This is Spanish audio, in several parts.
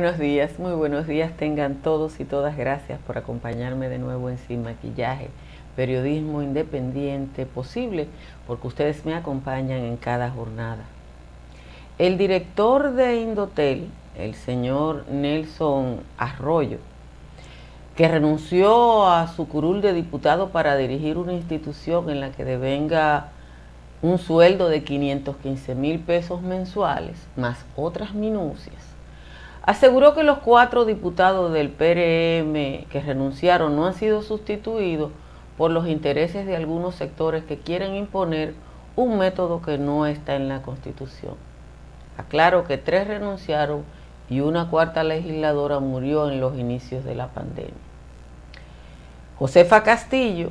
Buenos días, muy buenos días tengan todos y todas. Gracias por acompañarme de nuevo en Sin Maquillaje, periodismo independiente posible, porque ustedes me acompañan en cada jornada. El director de Indotel, el señor Nelson Arroyo, que renunció a su curul de diputado para dirigir una institución en la que devenga un sueldo de 515 mil pesos mensuales, más otras minucias, aseguró que los cuatro diputados del PRM que renunciaron no han sido sustituidos por los intereses de algunos sectores que quieren imponer un método que no está en la Constitución. Aclaro que tres renunciaron y una cuarta legisladora murió en los inicios de la pandemia. Josefa Castillo,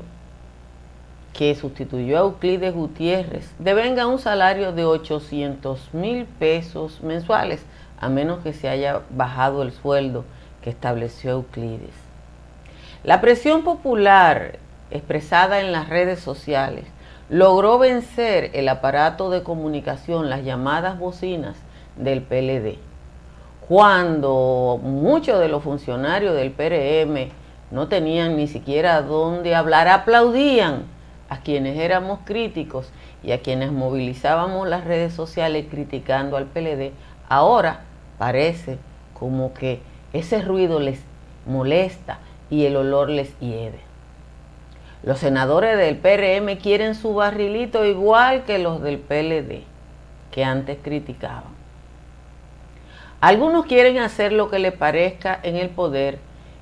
que sustituyó a Euclides Gutiérrez, devenga un salario de 800 mil pesos mensuales, a menos que se haya bajado el sueldo que estableció Euclides. La presión popular expresada en las redes sociales logró vencer el aparato de comunicación, las llamadas bocinas del PLD. Cuando muchos de los funcionarios del PRM no tenían ni siquiera dónde hablar, aplaudían a quienes éramos críticos y a quienes movilizábamos las redes sociales criticando al PLD, ahora parece como que ese ruido les molesta y el olor les hiede. Los senadores del PRM quieren su barrilito igual que los del PLD, que antes criticaban. Algunos quieren hacer lo que les parezca en el poder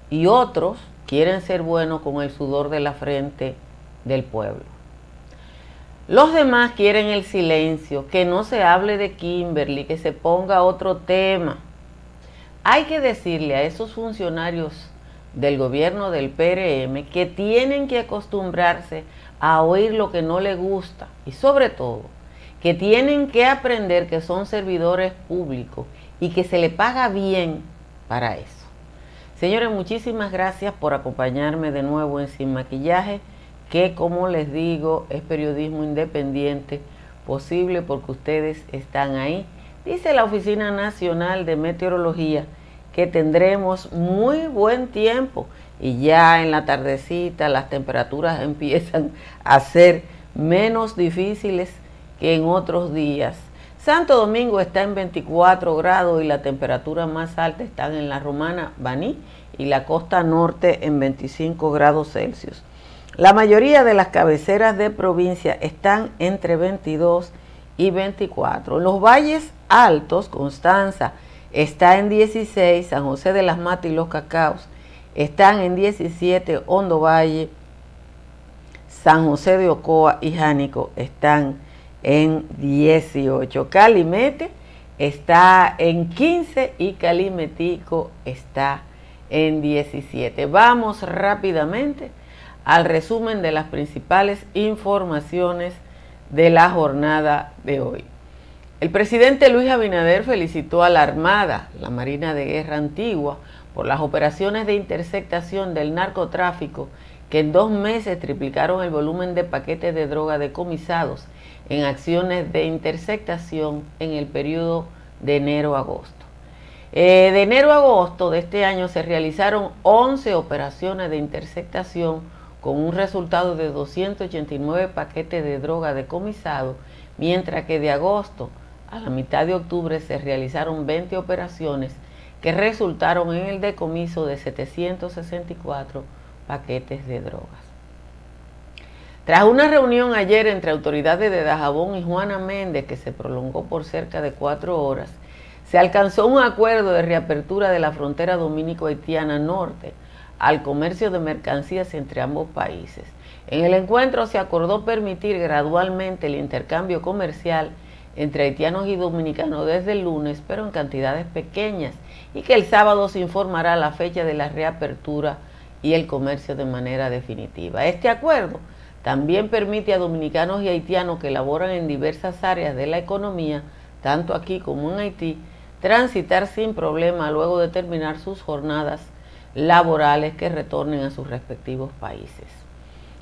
y otros quieren ser buenos con el sudor de la frente del pueblo. Los demás quieren el silencio, que no se hable de Kimberly, que se ponga otro tema. Hay que decirle a esos funcionarios del gobierno del PRM que tienen que acostumbrarse a oír lo que no les gusta y sobre todo que tienen que aprender que son servidores públicos y que se le paga bien para eso. Señores, muchísimas gracias por acompañarme de nuevo en Sin Maquillaje, que como les digo es periodismo independiente posible porque ustedes están ahí. Dice la Oficina Nacional de Meteorología que tendremos muy buen tiempo y ya en la tardecita las temperaturas empiezan a ser menos difíciles que en otros días. Santo Domingo está en 24 grados y la temperatura más alta está en la Romana, Baní y la costa norte en 25 grados Celsius. La mayoría de las cabeceras de provincia están entre 22 y 24. Los valles altos, Constanza, está en 16, San José de las Matas y los Cacaos están en 17, Hondo Valle, San José de Ocoa y Jánico están en 18. Calimete está en 15 y Calimetico está en 17. Vamos rápidamente al resumen de las principales informaciones de la jornada de hoy. El presidente Luis Abinader felicitó a la Armada, la Marina de Guerra Antigua, por las operaciones de interceptación del narcotráfico que en dos meses triplicaron el volumen de paquetes de droga decomisados en acciones de interceptación en el periodo de enero a agosto. Eh, de enero a agosto de este año se realizaron 11 operaciones de interceptación con un resultado de 289 paquetes de droga decomisados, mientras que de agosto a la mitad de octubre se realizaron 20 operaciones que resultaron en el decomiso de 764 paquetes de drogas. Tras una reunión ayer entre autoridades de Dajabón y Juana Méndez, que se prolongó por cerca de cuatro horas, se alcanzó un acuerdo de reapertura de la frontera dominico-haitiana norte al comercio de mercancías entre ambos países. En el encuentro se acordó permitir gradualmente el intercambio comercial entre haitianos y dominicanos desde el lunes, pero en cantidades pequeñas, y que el sábado se informará la fecha de la reapertura y el comercio de manera definitiva. Este acuerdo también permite a dominicanos y haitianos que laboran en diversas áreas de la economía, tanto aquí como en Haití, transitar sin problema luego de terminar sus jornadas laborales que retornen a sus respectivos países.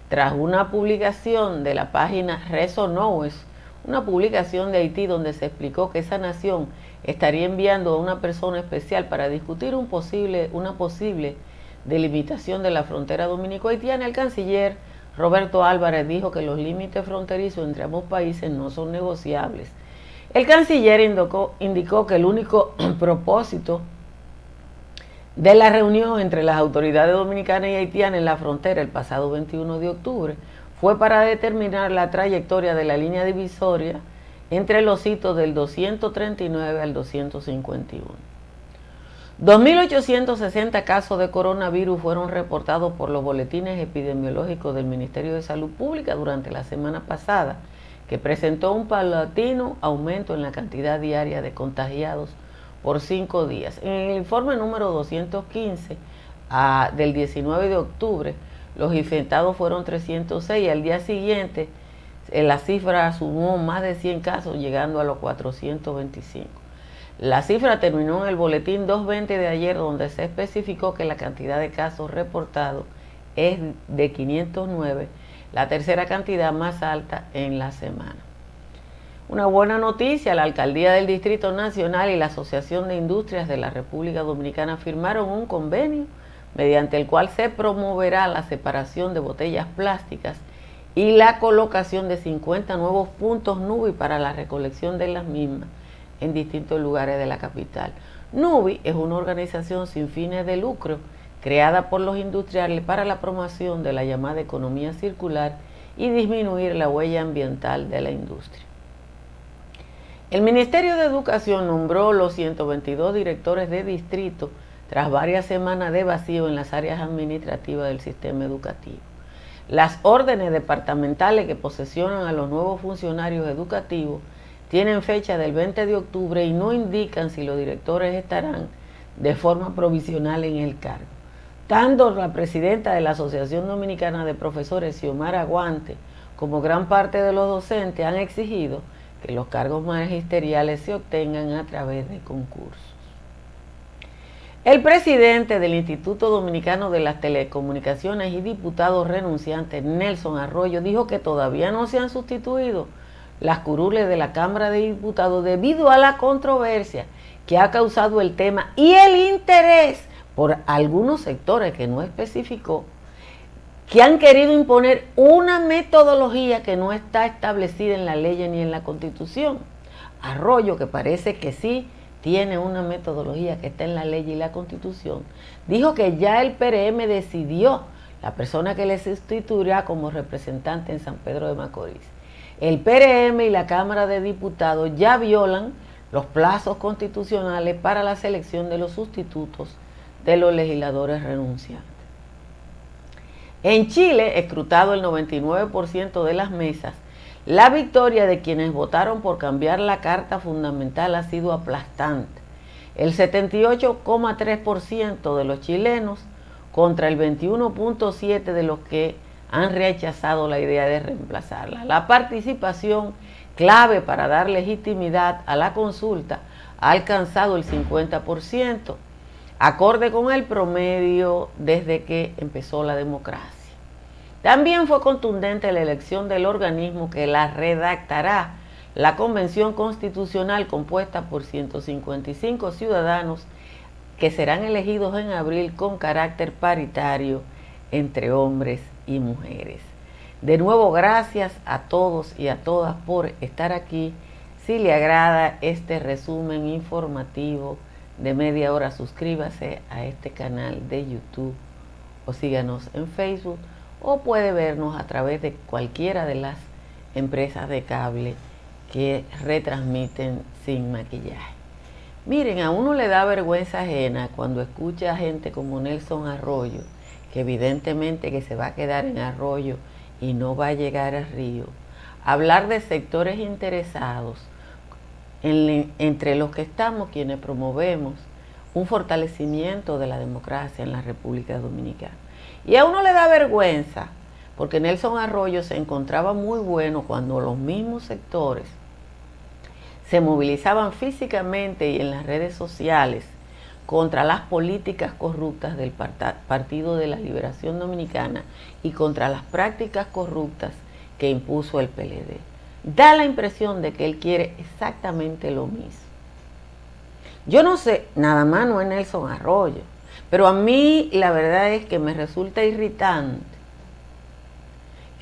Tras una publicación de la página Reso una publicación de Haití donde se explicó que esa nación estaría enviando a una persona especial para discutir un posible, una posible delimitación de la frontera dominico-haitiana. El canciller Roberto Álvarez dijo que los límites fronterizos entre ambos países no son negociables. El canciller indicó, indicó que el único propósito de la reunión entre las autoridades dominicanas y haitianas en la frontera el pasado 21 de octubre fue para determinar la trayectoria de la línea divisoria entre los hitos del 239 al 251. 2.860 casos de coronavirus fueron reportados por los boletines epidemiológicos del Ministerio de Salud Pública durante la semana pasada, que presentó un paulatino aumento en la cantidad diaria de contagiados por cinco días. En el informe número 215 ah, del 19 de octubre, los infectados fueron 306 y al día siguiente eh, la cifra sumó más de 100 casos, llegando a los 425. La cifra terminó en el boletín 220 de ayer, donde se especificó que la cantidad de casos reportados es de 509, la tercera cantidad más alta en la semana. Una buena noticia, la Alcaldía del Distrito Nacional y la Asociación de Industrias de la República Dominicana firmaron un convenio mediante el cual se promoverá la separación de botellas plásticas y la colocación de 50 nuevos puntos NUBI para la recolección de las mismas en distintos lugares de la capital. NUBI es una organización sin fines de lucro creada por los industriales para la promoción de la llamada economía circular y disminuir la huella ambiental de la industria. El Ministerio de Educación nombró los 122 directores de distrito tras varias semanas de vacío en las áreas administrativas del sistema educativo. Las órdenes departamentales que posesionan a los nuevos funcionarios educativos tienen fecha del 20 de octubre y no indican si los directores estarán de forma provisional en el cargo. Tanto la presidenta de la Asociación Dominicana de Profesores, Xiomara Aguante, como gran parte de los docentes han exigido que los cargos magisteriales se obtengan a través de concursos. El presidente del Instituto Dominicano de las Telecomunicaciones y diputado renunciante Nelson Arroyo dijo que todavía no se han sustituido las curules de la Cámara de Diputados debido a la controversia que ha causado el tema y el interés por algunos sectores que no especificó que han querido imponer una metodología que no está establecida en la ley ni en la constitución. Arroyo, que parece que sí tiene una metodología que está en la ley y la constitución, dijo que ya el PRM decidió la persona que le sustituirá como representante en San Pedro de Macorís. El PRM y la Cámara de Diputados ya violan los plazos constitucionales para la selección de los sustitutos de los legisladores renunciantes. En Chile, escrutado el 99% de las mesas, la victoria de quienes votaron por cambiar la Carta Fundamental ha sido aplastante. El 78,3% de los chilenos contra el 21,7% de los que han rechazado la idea de reemplazarla. La participación clave para dar legitimidad a la consulta ha alcanzado el 50% acorde con el promedio desde que empezó la democracia. También fue contundente la elección del organismo que la redactará, la Convención Constitucional compuesta por 155 ciudadanos que serán elegidos en abril con carácter paritario entre hombres y mujeres. De nuevo, gracias a todos y a todas por estar aquí. Si le agrada este resumen informativo, de media hora, suscríbase a este canal de YouTube o síganos en Facebook o puede vernos a través de cualquiera de las empresas de cable que retransmiten sin maquillaje. Miren, a uno le da vergüenza ajena cuando escucha a gente como Nelson Arroyo, que evidentemente que se va a quedar en Arroyo y no va a llegar al río, hablar de sectores interesados entre los que estamos quienes promovemos un fortalecimiento de la democracia en la República Dominicana. Y a uno le da vergüenza, porque Nelson Arroyo se encontraba muy bueno cuando los mismos sectores se movilizaban físicamente y en las redes sociales contra las políticas corruptas del Partido de la Liberación Dominicana y contra las prácticas corruptas que impuso el PLD da la impresión de que él quiere exactamente lo mismo. Yo no sé, nada más no es Nelson Arroyo, pero a mí la verdad es que me resulta irritante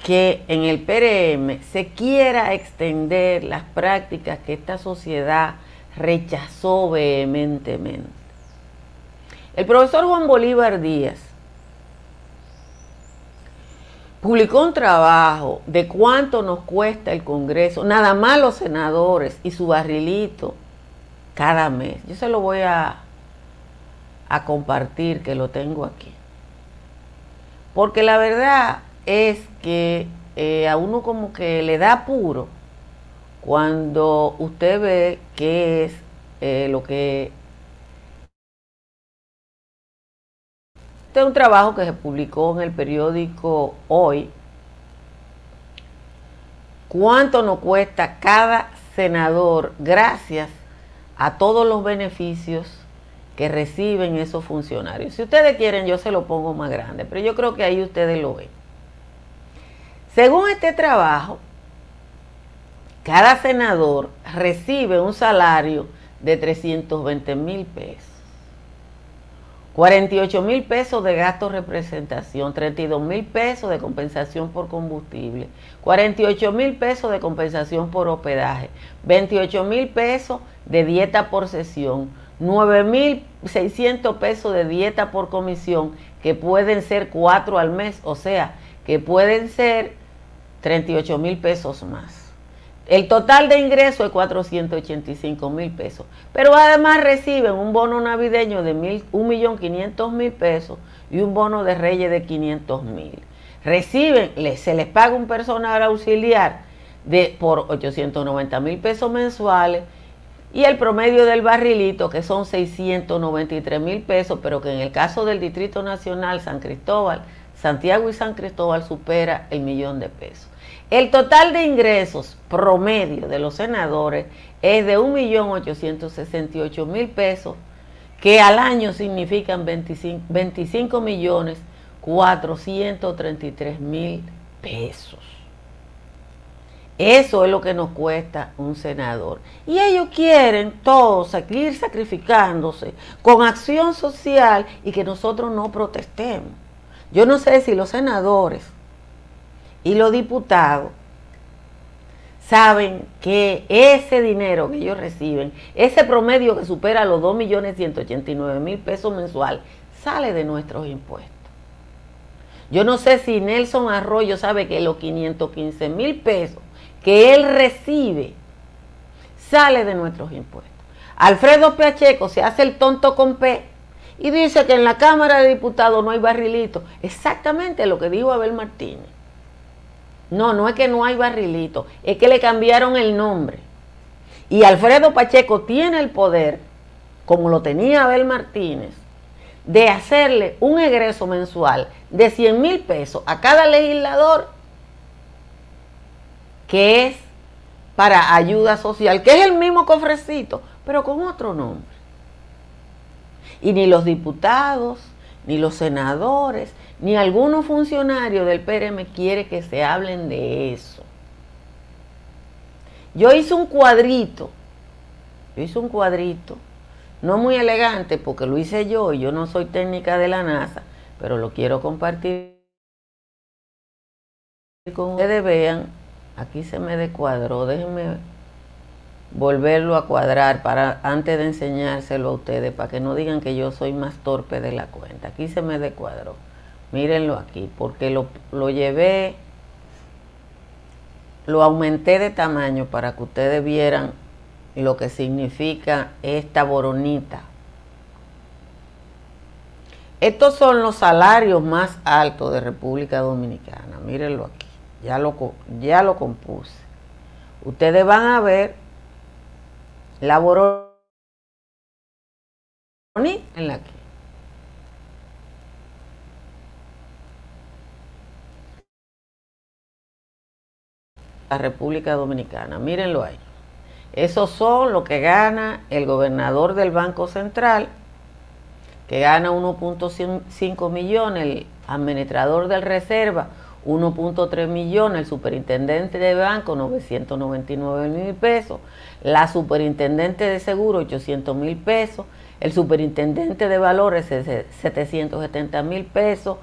que en el PRM se quiera extender las prácticas que esta sociedad rechazó vehementemente. El profesor Juan Bolívar Díaz publicó un trabajo de cuánto nos cuesta el Congreso, nada más los senadores y su barrilito cada mes. Yo se lo voy a, a compartir, que lo tengo aquí. Porque la verdad es que eh, a uno como que le da apuro cuando usted ve qué es eh, lo que... Este es un trabajo que se publicó en el periódico Hoy. ¿Cuánto nos cuesta cada senador gracias a todos los beneficios que reciben esos funcionarios? Si ustedes quieren, yo se lo pongo más grande, pero yo creo que ahí ustedes lo ven. Según este trabajo, cada senador recibe un salario de 320 mil pesos. 48 mil pesos de gasto de representación, 32 mil pesos de compensación por combustible, 48 mil pesos de compensación por hospedaje, 28 mil pesos de dieta por sesión, 9 mil 600 pesos de dieta por comisión, que pueden ser cuatro al mes, o sea, que pueden ser 38 mil pesos más. El total de ingreso es 485 mil pesos. Pero además reciben un bono navideño de 1.500.000 pesos y un bono de reyes de 500 mil. Reciben, se les paga un personal auxiliar de, por 890 mil pesos mensuales y el promedio del barrilito que son 693 mil pesos, pero que en el caso del Distrito Nacional San Cristóbal, Santiago y San Cristóbal supera el millón de pesos. El total de ingresos promedio de los senadores es de 1.868.000 pesos, que al año significan 25, millones 433 mil pesos. Eso es lo que nos cuesta un senador. Y ellos quieren todos seguir sacrificándose con acción social y que nosotros no protestemos. Yo no sé si los senadores y los diputados saben que ese dinero que ellos reciben, ese promedio que supera los 2.189.000 pesos mensual, sale de nuestros impuestos. Yo no sé si Nelson Arroyo sabe que los 515 mil pesos que él recibe sale de nuestros impuestos. Alfredo Pacheco se hace el tonto con P y dice que en la Cámara de Diputados no hay barrilito. Exactamente lo que dijo Abel Martínez. No, no es que no hay barrilito, es que le cambiaron el nombre. Y Alfredo Pacheco tiene el poder, como lo tenía Abel Martínez, de hacerle un egreso mensual de 100 mil pesos a cada legislador, que es para ayuda social, que es el mismo cofrecito, pero con otro nombre. Y ni los diputados, ni los senadores, ni algunos funcionarios del PRM quiere que se hablen de eso. Yo hice un cuadrito, yo hice un cuadrito, no muy elegante porque lo hice yo y yo no soy técnica de la NASA, pero lo quiero compartir con ustedes vean, aquí se me descuadró, déjenme volverlo a cuadrar para antes de enseñárselo a ustedes para que no digan que yo soy más torpe de la cuenta. Aquí se me descuadró. Mírenlo aquí, porque lo, lo llevé, lo aumenté de tamaño para que ustedes vieran lo que significa esta boronita. Estos son los salarios más altos de República Dominicana. Mírenlo aquí. Ya lo, ya lo compuse. Ustedes van a ver la boronita en la que República Dominicana. Mírenlo ahí. Esos son lo que gana el gobernador del Banco Central, que gana 1.5 millones, el administrador del Reserva 1.3 millones, el superintendente de banco 999 mil pesos, la superintendente de seguro 800 mil pesos, el superintendente de valores 770 mil pesos,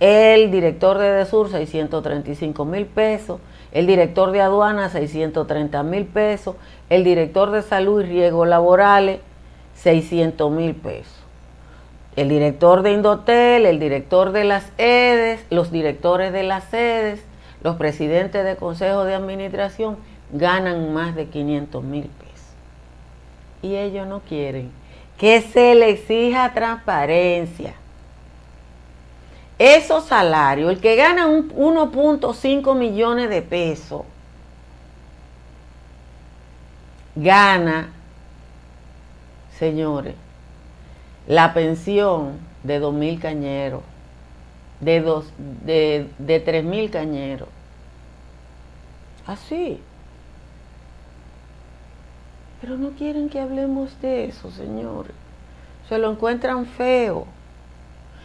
el director de DESUR 635 mil pesos, el director de aduana 630 mil pesos, el director de salud y riesgos laborales 600 mil pesos. El director de Indotel, el director de las EDES, los directores de las sedes, los presidentes de consejos de administración ganan más de 500 mil pesos. Y ellos no quieren que se le exija transparencia. Esos salarios, el que gana 1.5 millones de pesos, gana, señores, la pensión de 2 mil cañeros, de, dos, de, de 3 mil cañeros. Así. Pero no quieren que hablemos de eso, señores. Se lo encuentran feo.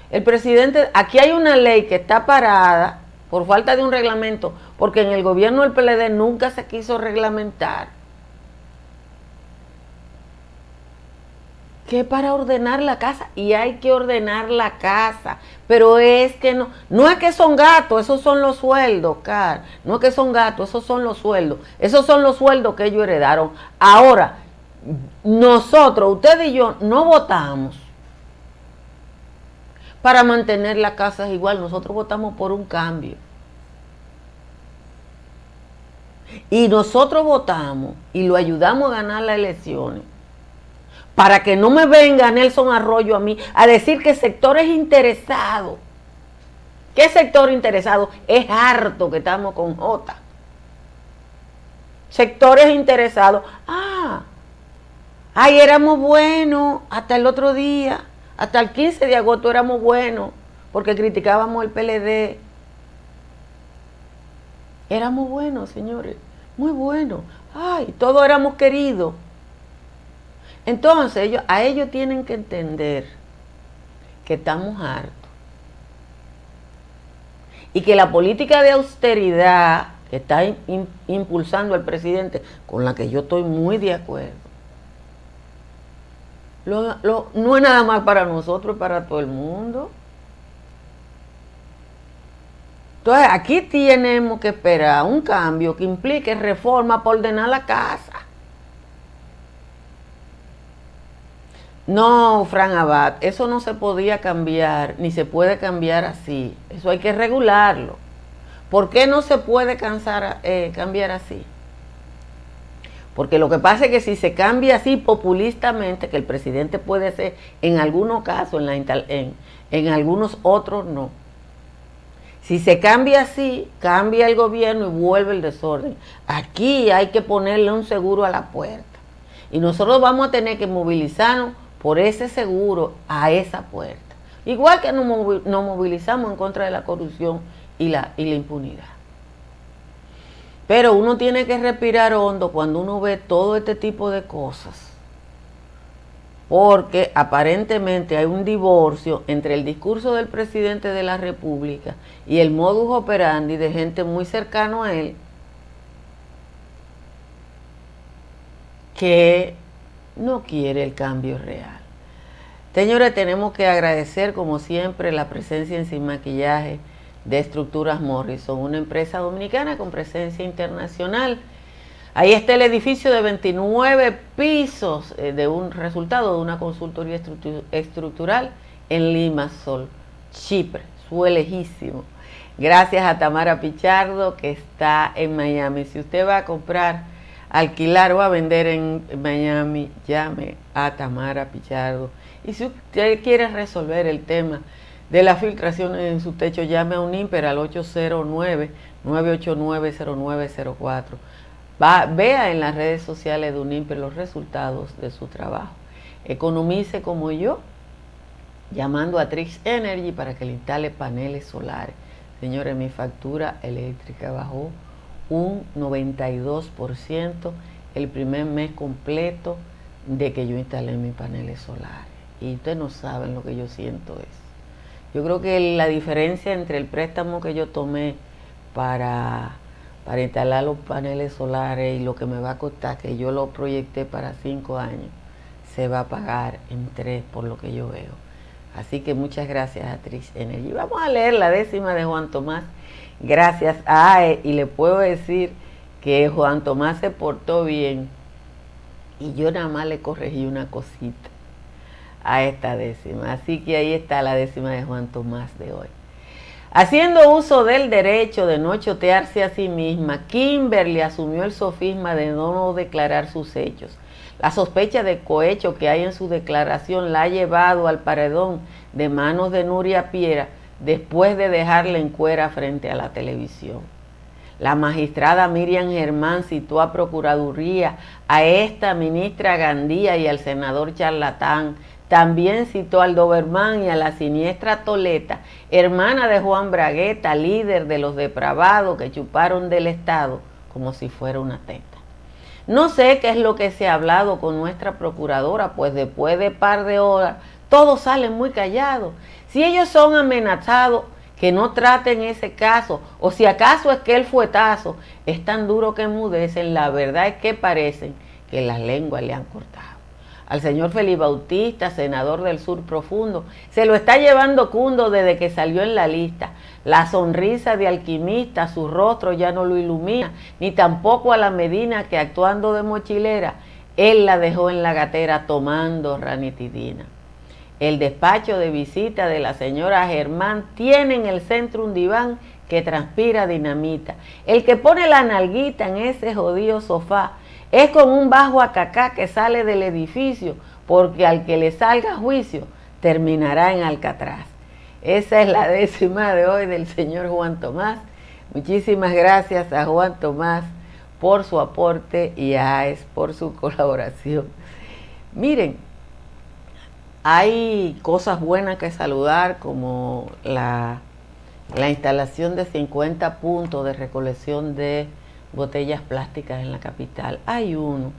El presidente, aquí hay una ley que está parada por falta de un reglamento, porque en el gobierno del PLD nunca se quiso reglamentar. Que para ordenar la casa, y hay que ordenar la casa, pero es que no, no es que son gatos, esos son los sueldos, Car, no es que son gatos, esos son los sueldos, esos son los sueldos que ellos heredaron. Ahora, nosotros, usted y yo, no votamos para mantener la casa igual. Nosotros votamos por un cambio. Y nosotros votamos y lo ayudamos a ganar las elecciones. Para que no me venga Nelson Arroyo a mí a decir que sectores interesados. ¿Qué sector interesado? Es harto que estamos con J. Sectores interesados. Ah, ay, éramos buenos hasta el otro día. Hasta el 15 de agosto éramos buenos porque criticábamos el PLD. Éramos buenos, señores, muy buenos. Ay, todos éramos queridos. Entonces, ellos, a ellos tienen que entender que estamos hartos. Y que la política de austeridad que está impulsando el presidente, con la que yo estoy muy de acuerdo, no es nada más para nosotros, para todo el mundo. Entonces, aquí tenemos que esperar un cambio que implique reforma para ordenar la casa. No, Fran Abad, eso no se podía cambiar, ni se puede cambiar así. Eso hay que regularlo. ¿Por qué no se puede cansar, eh, cambiar así? Porque lo que pasa es que si se cambia así populistamente, que el presidente puede hacer en algunos casos, en, en, en algunos otros no. Si se cambia así, cambia el gobierno y vuelve el desorden. Aquí hay que ponerle un seguro a la puerta. Y nosotros vamos a tener que movilizarnos por ese seguro a esa puerta. Igual que nos movilizamos en contra de la corrupción y la, impunidad. Pero uno tiene que respirar hondo cuando uno ve todo este tipo de cosas. Porque aparentemente hay un divorcio entre el discurso del presidente de la República y el modus operandi de gente muy cercano a él que no quiere el cambio real. Señores, tenemos que agradecer como siempre la presencia en Sin Maquillaje de Estructuras Morrison, una empresa dominicana con presencia internacional. Ahí está el edificio de 29 pisos eh, de un resultado de una consultoría estructural en Limassol, Chipre, su lejísimo. Gracias a Tamara Pichardo que está en Miami. Si usted va a comprar, alquilar o a vender en Miami, llame a Tamara Pichardo. Y si usted quiere resolver el tema de la filtración en su techo, llame a un IMPER al 809-989-0904. vea en las redes sociales de Unimper los resultados de su trabajo. Economice como yo, llamando a Trix Energy para que le instale paneles solares. Señores, mi factura eléctrica bajó un 92% el primer mes completo de que yo instalé mis paneles solares. Y ustedes no saben lo que yo siento eso. Yo creo que la diferencia entre el préstamo que yo tomé para, para instalar los paneles solares y lo que me va a costar, que yo lo proyecté para cinco años, se va a pagar en tres por lo que yo veo. Así que muchas gracias a Trish Energy. Vamos a leer la décima de Juan Tomás. Gracias a AE y le puedo decir que Juan Tomás se portó bien y yo nada más le corregí una cosita a esta décima. Así que ahí está la décima de Juan Tomás de hoy. Haciendo uso del derecho de no chotearse a sí misma, Kimberly asumió el sofisma de no declarar sus hechos. La sospecha de cohecho que hay en su declaración la ha llevado al paredón de manos de Nuria Piera después de dejarla en cuera frente a la televisión. La magistrada Miriam Germán citó a Procuraduría a esta ministra Gandía y al senador Charlatán también citó al Doberman y a la siniestra Toleta, hermana de Juan Bragueta, líder de los depravados que chuparon del Estado como si fuera una teta. No sé qué es lo que se ha hablado con nuestra procuradora, pues después de par de horas todos salen muy callados. Si ellos son amenazados, que no traten ese caso, o si acaso es que el fuetazo es tan duro que enmudecen, la verdad es que parecen que las lenguas le han cortado al señor Felipe Bautista, senador del Sur Profundo. Se lo está llevando Cundo desde que salió en la lista. La sonrisa de alquimista, su rostro ya no lo ilumina, ni tampoco a la Medina que actuando de mochilera, él la dejó en la gatera tomando ranitidina. El despacho de visita de la señora Germán tiene en el centro un diván que transpira dinamita. El que pone la nalguita en ese jodido sofá es con un bajo acacá que sale del edificio, porque al que le salga juicio terminará en Alcatraz. Esa es la décima de hoy del señor Juan Tomás. Muchísimas gracias a Juan Tomás por su aporte y a AES por su colaboración. Miren, hay cosas buenas que saludar como la, la instalación de 50 puntos de recolección de botellas plásticas en la capital. Hay uno.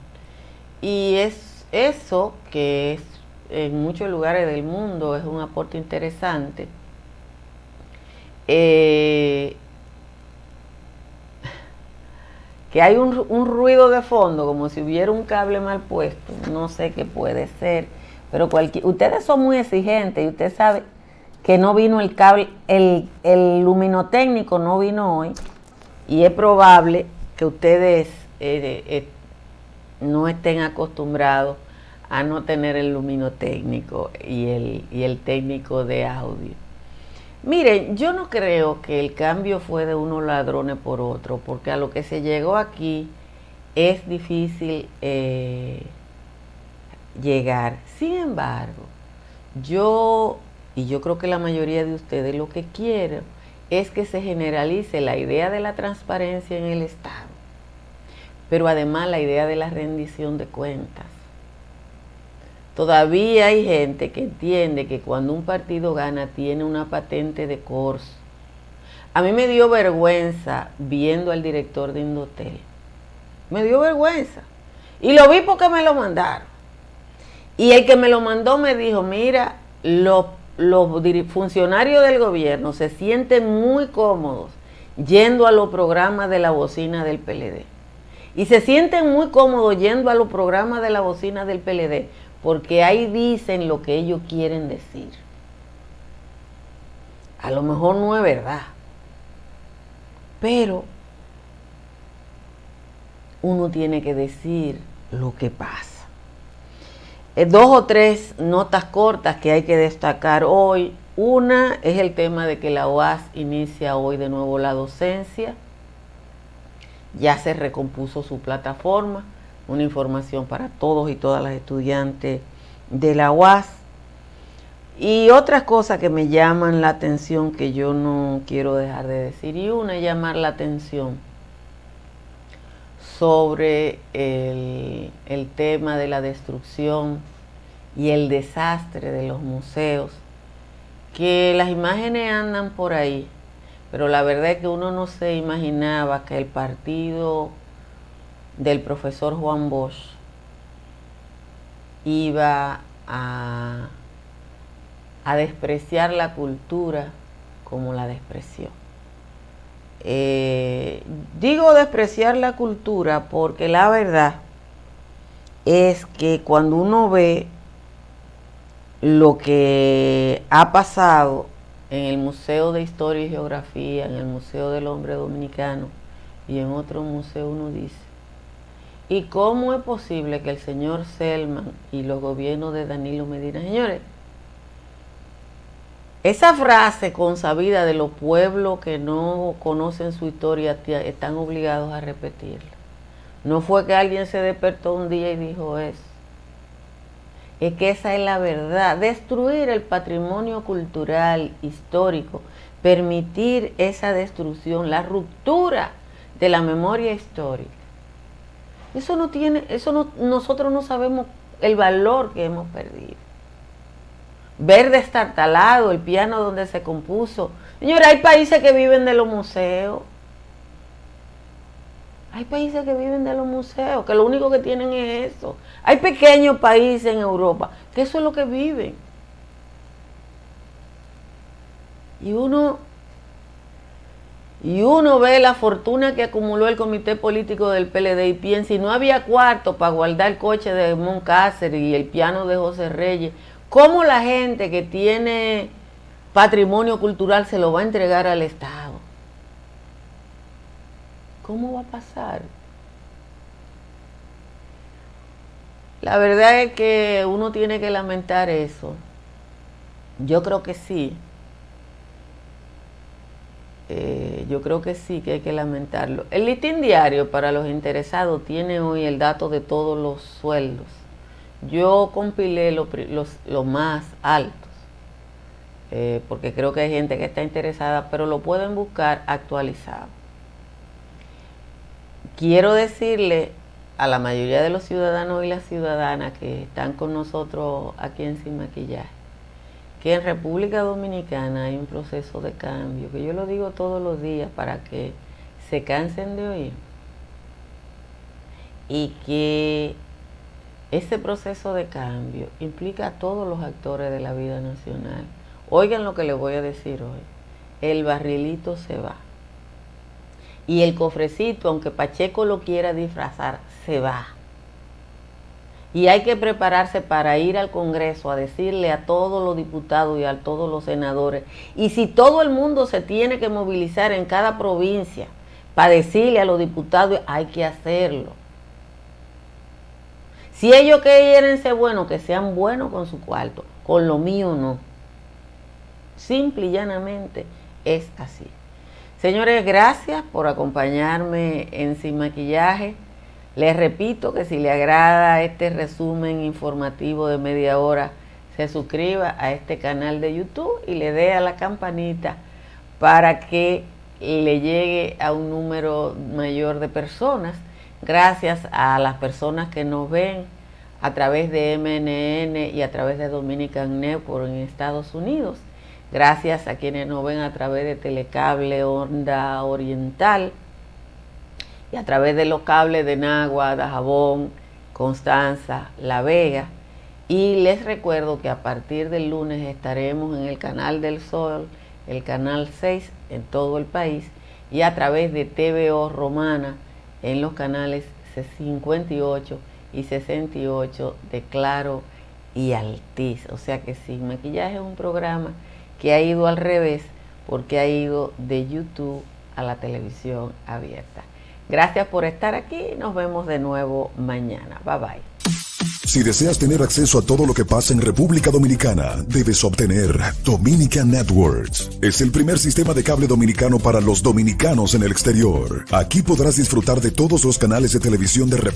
Y es eso que es en muchos lugares del mundo es un aporte interesante. Eh, que hay un, un, ruido de fondo, como si hubiera un cable mal puesto, no sé qué puede ser, pero cualquier, ustedes son muy exigentes y usted sabe que no vino el cable, el, el luminotécnico no vino hoy y es probable que ustedes eh, eh, no estén acostumbrados a no tener el luminotécnico y el, y el técnico de audio. Miren, yo no creo que el cambio fue de unos ladrones por otro, porque a lo que se llegó aquí es difícil eh, llegar. Sin embargo, yo, y yo creo que la mayoría de ustedes lo que quieren es que se generalice la idea de la transparencia en el Estado, pero además la idea de la rendición de cuentas. Todavía hay gente que entiende que cuando un partido gana tiene una patente de corso. A mí me dio vergüenza viendo al director de Indotel. Me dio vergüenza. Y lo vi porque me lo mandaron. Y el que me lo mandó me dijo, mira, los los funcionarios del gobierno se sienten muy cómodos yendo a los programas de la bocina del PLD. Y se sienten muy cómodos yendo a los programas de la bocina del PLD porque ahí dicen lo que ellos quieren decir. A lo mejor no es verdad, pero uno tiene que decir lo que pasa. Eh, dos o tres notas cortas que hay que destacar hoy. Una es el tema de que la UAS inicia hoy de nuevo la docencia. Ya se recompuso su plataforma, una información para todos y todas las estudiantes de la UAS. Y otras cosas que me llaman la atención que yo no quiero dejar de decir. Y una es llamar la atención sobre el, el tema de la destrucción y el desastre de los museos, que las imágenes andan por ahí, pero la verdad es que uno no se imaginaba que el partido del profesor Juan Bosch iba a, a despreciar la cultura como la despreció. eh, digo despreciar la cultura porque la verdad es que cuando uno ve lo que ha pasado en el Museo de Historia y Geografía, en el Museo del Hombre Dominicano y en otro museo, uno dice, ¿y cómo es posible que el señor Selman y los gobiernos de Danilo Medina, señores, esa frase consabida de los pueblos que no conocen su historia están obligados a repetirla. No fue que alguien se despertó un día y dijo eso. Es que esa es la verdad. Destruir el patrimonio cultural, histórico, permitir esa destrucción, la ruptura de la memoria histórica. Eso no tiene, eso no, nosotros no sabemos el valor que hemos perdido ver destartalado el piano donde se compuso. Señora, hay países que viven de los museos. Hay países que viven de los museos, que lo único que tienen es eso. Hay pequeños países en Europa que eso es lo que viven. Y uno y uno ve la fortuna que acumuló el comité político del PLD y piensa, si no había cuarto para guardar el coche de Moncácer y el piano de José Reyes, ¿Cómo la gente que tiene patrimonio cultural se lo va a entregar al Estado? ¿Cómo va a pasar? La verdad es que uno tiene que lamentar eso. Yo creo que sí. Eh, yo creo que sí que hay que lamentarlo. El listín diario para los interesados tiene hoy el dato de todos los sueldos yo compilé los, más altos, eh, porque creo que hay gente que está interesada, pero lo pueden buscar actualizado. Quiero decirle a la mayoría de los ciudadanos y las ciudadanas que están con nosotros aquí en Sin Maquillaje, que en República Dominicana hay un proceso de cambio, que yo lo digo todos los días para que se cansen de oír y que ese proceso de cambio implica a todos los actores de la vida nacional. Oigan lo que les voy a decir hoy. El barrilito se va. Y el cofrecito, aunque Pacheco lo quiera disfrazar, se va. Y hay que prepararse para ir al Congreso a decirle a todos los diputados y a todos los senadores. Y si todo el mundo se tiene que movilizar en cada provincia para decirle a los diputados, hay que hacerlo si ellos quieren ser buenos, que sean buenos con su cuarto, con lo mío no. Simple y llanamente es así. Señores, gracias por acompañarme en Sin Maquillaje. Les repito que si le agrada este resumen informativo de media hora, se suscriba a este canal de YouTube y le dé a la campanita para que le llegue a un número mayor de personas gracias a las personas que nos ven a través de MNN y a través de Dominican Network en Estados Unidos, gracias a quienes nos ven a través de Telecable Onda Oriental y a través de los cables de Nagua, Dajabón, Constanza, La Vega. Y les recuerdo que a partir del lunes estaremos en el canal del Sol, el canal 6 en todo el país y a través de TVO Romana en los canales 58 y 68 de Claro y Altiz. O sea que sí, maquillaje es un programa que ha ido al revés porque ha ido de YouTube a la televisión abierta. Gracias por estar aquí. Nos vemos de nuevo mañana. Bye bye. Si deseas tener acceso a todo lo que pasa en República Dominicana, debes obtener Dominican Networks. Es el primer sistema de cable dominicano para los dominicanos en el exterior. Aquí podrás disfrutar de todos los canales de televisión de República